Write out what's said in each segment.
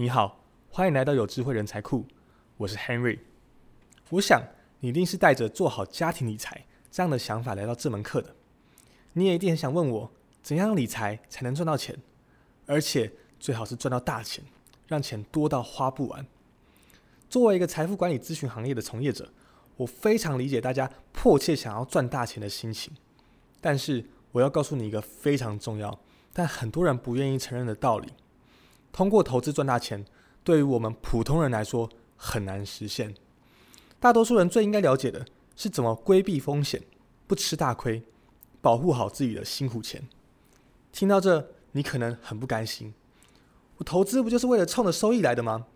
你好，欢迎来到有智慧人才库，我是 Henry。我想你一定是带着做好家庭理财这样的想法来到这门课的。你也一定很想问我，怎样理财才能赚到钱，而且最好是赚到大钱，让钱多到花不完。作为一个财富管理咨询行业的从业者，我非常理解大家迫切想要赚大钱的心情。但是我要告诉你一个非常重要，但很多人不愿意承认的道理。通过投资赚大钱，对于我们普通人来说很难实现。大多数人最应该了解的是怎么规避风险，不吃大亏，保护好自己的辛苦钱。听到这，你可能很不甘心。我投资不就是为了冲着收益来的吗？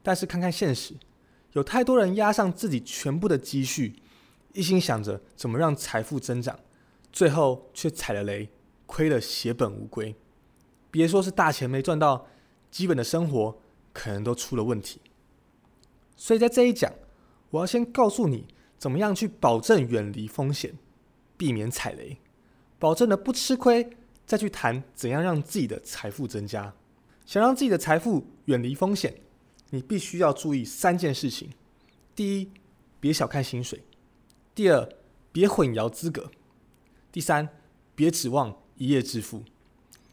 但是看看现实，有太多人压上自己全部的积蓄，一心想着怎么让财富增长，最后却踩了雷，亏了血本无归。别说是大钱没赚到，基本的生活可能都出了问题。所以在这一讲，我要先告诉你怎么样去保证远离风险，避免踩雷，保证了不吃亏，再去谈怎样让自己的财富增加。想让自己的财富远离风险，你必须要注意三件事情：第一，别小看薪水；第二，别混淆资格；第三，别指望一夜致富。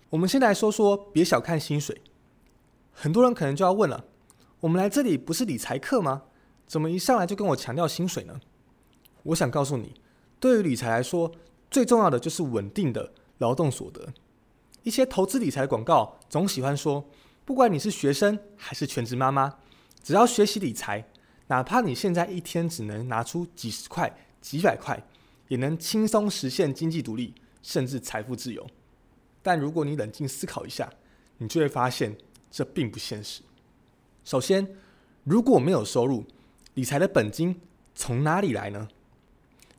我们先来说说，别小看薪水。很多人可能就要问了：我们来这里不是理财课吗？怎么一上来就跟我强调薪水呢？我想告诉你，对于理财来说，最重要的就是稳定的劳动所得。一些投资理财广告总喜欢说，不管你是学生还是全职妈妈，只要学习理财，哪怕你现在一天只能拿出几十块、几百块，也能轻松实现经济独立，甚至财富自由。但如果你冷静思考一下，你就会发现这并不现实。首先，如果没有收入，理财的本金从哪里来呢？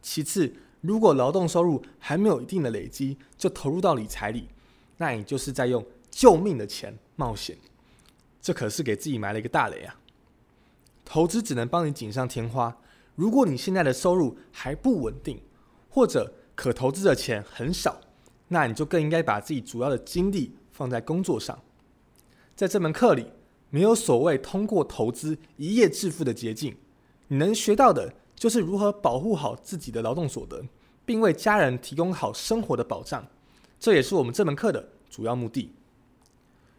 其次，如果劳动收入还没有一定的累积就投入到理财里，那你就是在用救命的钱冒险，这可是给自己埋了一个大雷啊！投资只能帮你锦上添花，如果你现在的收入还不稳定，或者可投资的钱很少。那你就更应该把自己主要的精力放在工作上。在这门课里，没有所谓通过投资一夜致富的捷径，你能学到的就是如何保护好自己的劳动所得，并为家人提供好生活的保障。这也是我们这门课的主要目的。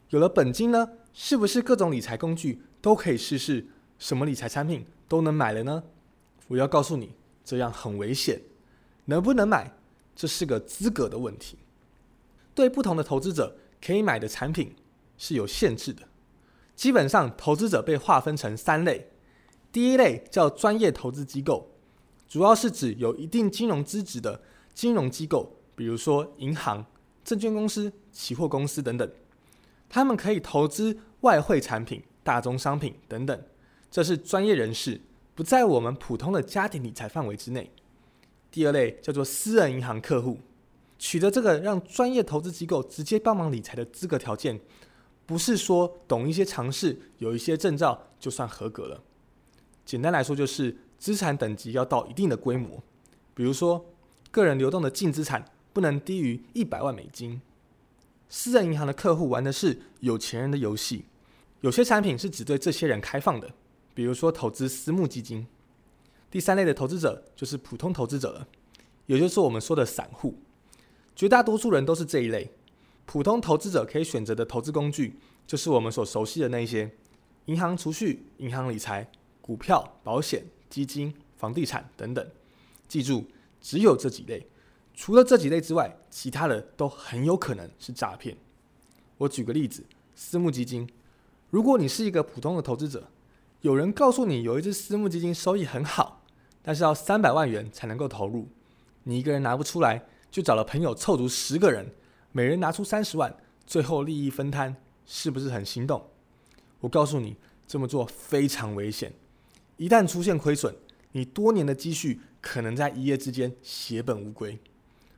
有了本金呢，是不是各种理财工具都可以试试？什么理财产品都能买了呢？我要告诉你，这样很危险。能不能买？这是个资格的问题，对不同的投资者可以买的产品是有限制的。基本上，投资者被划分成三类。第一类叫专业投资机构，主要是指有一定金融资质的金融机构，比如说银行、证券公司、期货公司等等，他们可以投资外汇产品、大宗商品等等，这是专业人士，不在我们普通的家庭理财范围之内。第二类叫做私人银行客户，取得这个让专业投资机构直接帮忙理财的资格条件，不是说懂一些常识、有一些证照就算合格了。简单来说，就是资产等级要到一定的规模，比如说个人流动的净资产不能低于一百万美金。私人银行的客户玩的是有钱人的游戏，有些产品是只对这些人开放的，比如说投资私募基金。第三类的投资者就是普通投资者了，也就是我们说的散户。绝大多数人都是这一类。普通投资者可以选择的投资工具，就是我们所熟悉的那些：银行储蓄、银行理财、股票、保险、基金、房地产等等。记住，只有这几类。除了这几类之外，其他的都很有可能是诈骗。我举个例子：私募基金。如果你是一个普通的投资者，有人告诉你有一只私募基金收益很好。但是要三百万元才能够投入，你一个人拿不出来，就找了朋友凑足十个人，每人拿出三十万，最后利益分摊，是不是很心动？我告诉你，这么做非常危险，一旦出现亏损，你多年的积蓄可能在一夜之间血本无归。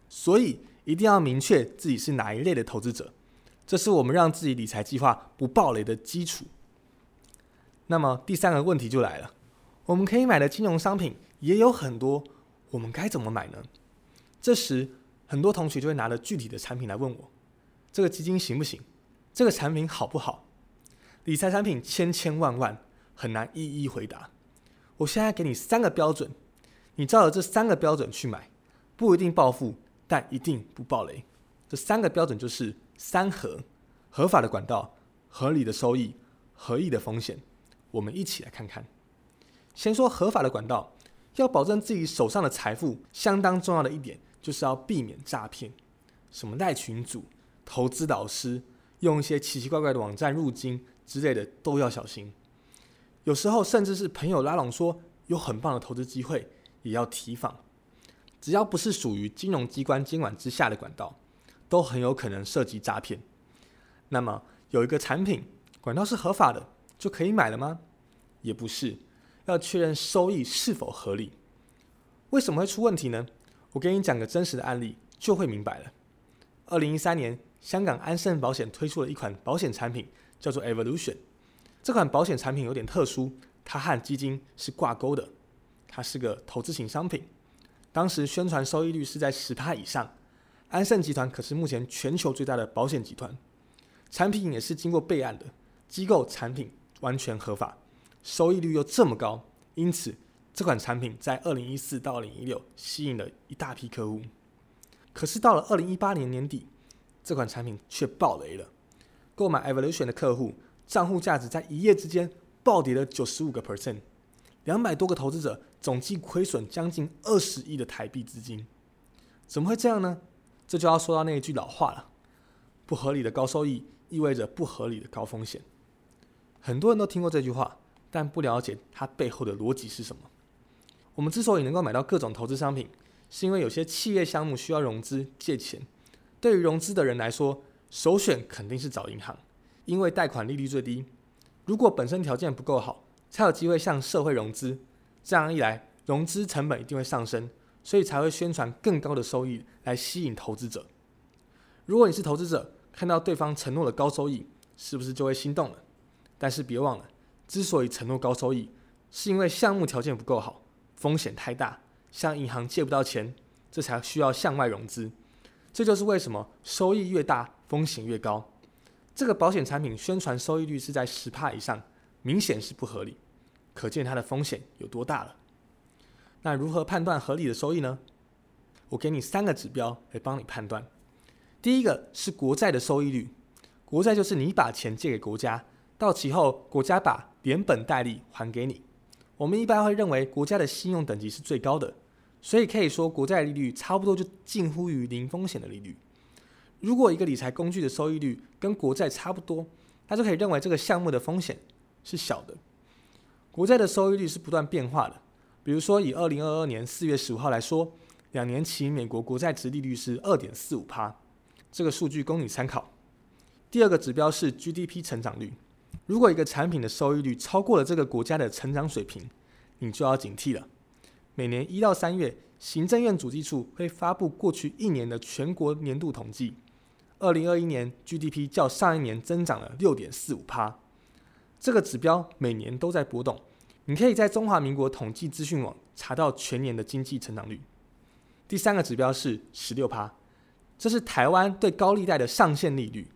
所以一定要明确自己是哪一类的投资者，这是我们让自己理财计划不暴雷的基础。那么第三个问题就来了，我们可以买的金融商品。也有很多，我们该怎么买呢？这时，很多同学就会拿着具体的产品来问我：这个基金行不行？这个产品好不好？理财产品千千万万，很难一一回答。我现在给你三个标准，你照着这三个标准去买，不一定暴富，但一定不暴雷。这三个标准就是三合：合法的管道、合理的收益、合意的风险。我们一起来看看。先说合法的管道，要保证自己手上的财富，相当重要的一点就是要避免诈骗。什么赖群主、投资导师，用一些奇奇怪怪的网站入金之类的，都要小心。有时候甚至是朋友拉拢说有很棒的投资机会，也要提防。只要不是属于金融机关监管之下的管道，都很有可能涉及诈骗。那么有一个产品管道是合法的，就可以买了吗？也不是，要确认收益是否合理。为什么会出问题呢？我给你讲个真实的案例，就会明白了。二零一三年，香港安盛保险推出了一款保险产品，叫做 Evolution。这款保险产品有点特殊，它和基金是挂钩的，它是个投资型商品。当时宣传收益率是在十趴以上，安盛集团可是目前全球最大的保险集团，产品也是经过备案的，机构产品完全合法，收益率又这么高，因此这款产品在二零一四到二零一六吸引了一大批客户。可是到了二零一八年年底，这款产品却爆雷了，购买 Evolution 的客户。账户价值在一夜之间暴跌了九十五个 percent，两百多个投资者总计亏损将近二十亿的台币资金，怎么会这样呢？这就要说到那一句老话了：不合理的高收益意味着不合理的高风险。很多人都听过这句话，但不了解它背后的逻辑是什么。我们之所以能够买到各种投资商品，是因为有些企业项目需要融资借钱，对于融资的人来说，首选肯定是找银行。因为贷款利率最低，如果本身条件不够好，才有机会向社会融资。这样一来，融资成本一定会上升，所以才会宣传更高的收益来吸引投资者。如果你是投资者，看到对方承诺的高收益，是不是就会心动了？但是别忘了，之所以承诺高收益，是因为项目条件不够好，风险太大，向银行借不到钱，这才需要向外融资。这就是为什么收益越大，风险越高。这个保险产品宣传收益率是在十帕以上，明显是不合理，可见它的风险有多大了。那如何判断合理的收益呢？我给你三个指标来帮你判断。第一个是国债的收益率，国债就是你把钱借给国家，到期后国家把连本带利还给你。我们一般会认为国家的信用等级是最高的，所以可以说国债利率差不多就近乎于零风险的利率。如果一个理财工具的收益率跟国债差不多，那就可以认为这个项目的风险是小的。国债的收益率是不断变化的，比如说以二零二二年四月十五号来说，两年期美国国债值利率是二点四五趴，这个数据供你参考。第二个指标是 GDP 成长率，如果一个产品的收益率超过了这个国家的成长水平，你就要警惕了。每年一到三月，行政院主计处会发布过去一年的全国年度统计。二零二一年 GDP 较上一年增长了六点四五趴，这个指标每年都在波动。你可以在中华民国统计资讯网查到全年的经济成长率。第三个指标是十六趴，这是台湾对高利贷的上限利率，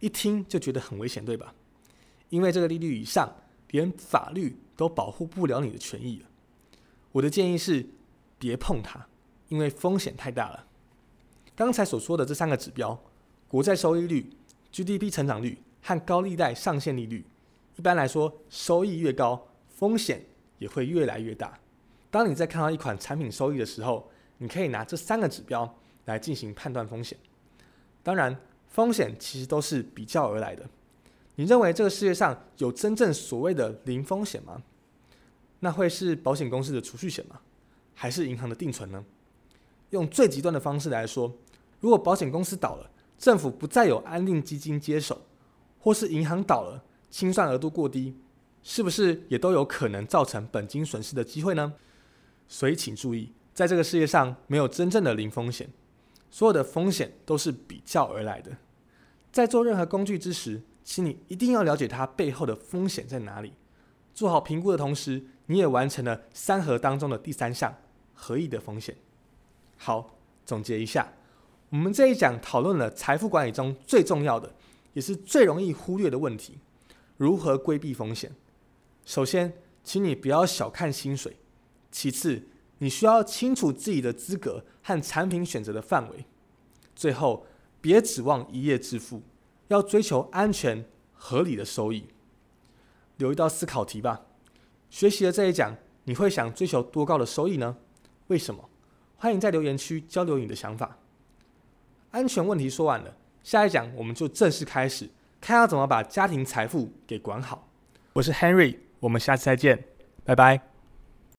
一听就觉得很危险，对吧？因为这个利率以上，连法律都保护不了你的权益了。我的建议是别碰它，因为风险太大了。刚才所说的这三个指标。国债收益率、GDP 成长率和高利贷上限利率，一般来说，收益越高，风险也会越来越大。当你在看到一款产品收益的时候，你可以拿这三个指标来进行判断风险。当然，风险其实都是比较而来的。你认为这个世界上有真正所谓的零风险吗？那会是保险公司的储蓄险吗？还是银行的定存呢？用最极端的方式来说，如果保险公司倒了，政府不再有安定基金接手，或是银行倒了，清算额度过低，是不是也都有可能造成本金损失的机会呢？所以请注意，在这个世界上没有真正的零风险，所有的风险都是比较而来的。在做任何工具之时，请你一定要了解它背后的风险在哪里。做好评估的同时，你也完成了三合当中的第三项合意的风险。好，总结一下。我们这一讲讨论了财富管理中最重要的，也是最容易忽略的问题：如何规避风险。首先，请你不要小看薪水；其次，你需要清楚自己的资格和产品选择的范围；最后，别指望一夜致富，要追求安全合理的收益。留一道思考题吧。学习了这一讲，你会想追求多高的收益呢？为什么？欢迎在留言区交流你的想法。安全问题说完了，下一讲我们就正式开始，看要怎么把家庭财富给管好。我是 Henry，我们下次再见，拜拜。